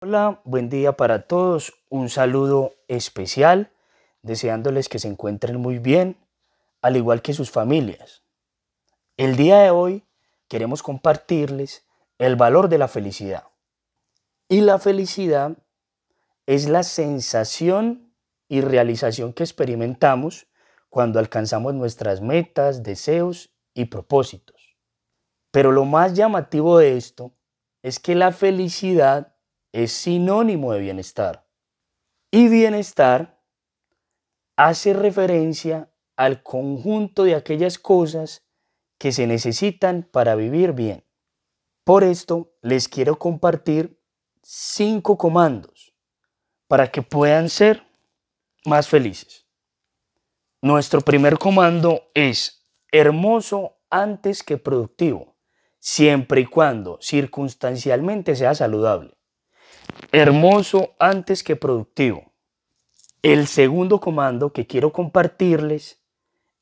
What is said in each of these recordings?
Hola, buen día para todos. Un saludo especial, deseándoles que se encuentren muy bien, al igual que sus familias. El día de hoy queremos compartirles el valor de la felicidad. Y la felicidad es la sensación y realización que experimentamos cuando alcanzamos nuestras metas, deseos y propósitos. Pero lo más llamativo de esto es que la felicidad es sinónimo de bienestar. Y bienestar hace referencia al conjunto de aquellas cosas que se necesitan para vivir bien. Por esto les quiero compartir cinco comandos para que puedan ser más felices. Nuestro primer comando es hermoso antes que productivo, siempre y cuando circunstancialmente sea saludable. Hermoso antes que productivo. El segundo comando que quiero compartirles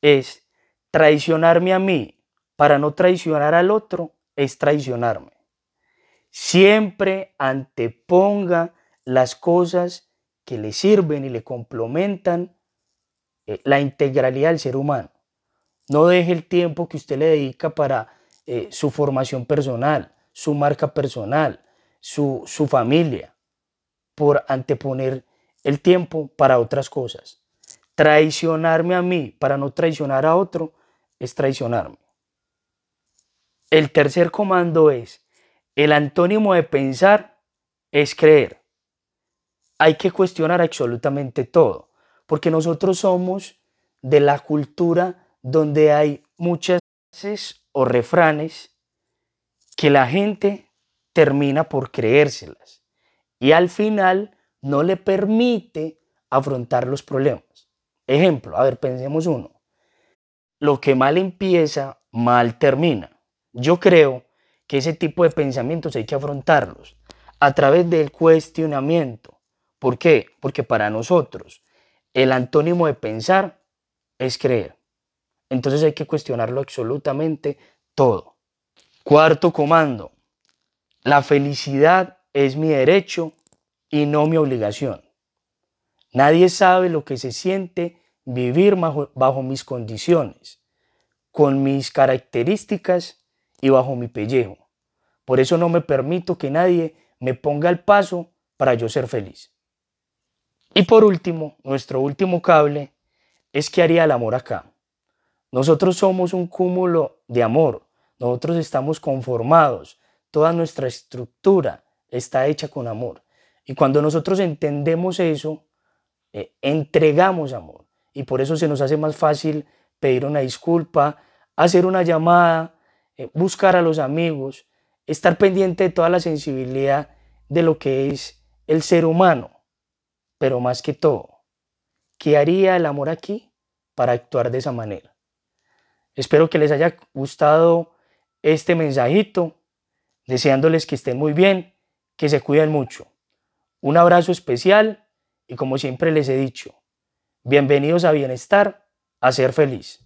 es traicionarme a mí para no traicionar al otro es traicionarme. Siempre anteponga las cosas que le sirven y le complementan eh, la integralidad del ser humano. No deje el tiempo que usted le dedica para eh, su formación personal, su marca personal, su, familia, por anteponer el tiempo para otras cosas. Traicionarme a mí para no traicionar a otro es traicionarme. El tercer comando es, el antónimo de pensar es creer. Hay que cuestionar absolutamente todo porque nosotros somos de la cultura donde hay muchas frases o refranes que la gente termina por creérselas y al final no le permite afrontar los problemas. Ejemplo, a ver, pensemos uno. Lo que mal empieza, mal termina. Yo creo que ese tipo de pensamientos hay que afrontarlos a través del cuestionamiento. ¿Por qué? Porque para nosotros el antónimo de pensar es creer. Entonces hay que cuestionarlo absolutamente todo. Cuarto comando. La felicidad es mi derecho y no mi obligación. Nadie sabe lo que se siente vivir bajo, mis condiciones, con mis características y bajo mi pellejo. Por eso no me permito que nadie me ponga el paso para yo ser feliz. Y por último, nuestro último cable es que haría el amor acá. Nosotros somos un cúmulo de amor. Nosotros estamos conformados. Toda nuestra estructura está hecha con amor. Y cuando nosotros entendemos eso, eh, entregamos amor. Y por eso se nos hace más fácil pedir una disculpa, hacer una llamada, eh, buscar a los amigos, estar pendiente de toda la sensibilidad de lo que es el ser humano pero más que todo, ¿qué haría el amor aquí para actuar de esa manera? Espero que les haya gustado este mensajito, deseándoles que estén muy bien, que se cuiden mucho. Un abrazo especial y como siempre les he dicho, bienvenidos a Bienestar, a ser feliz.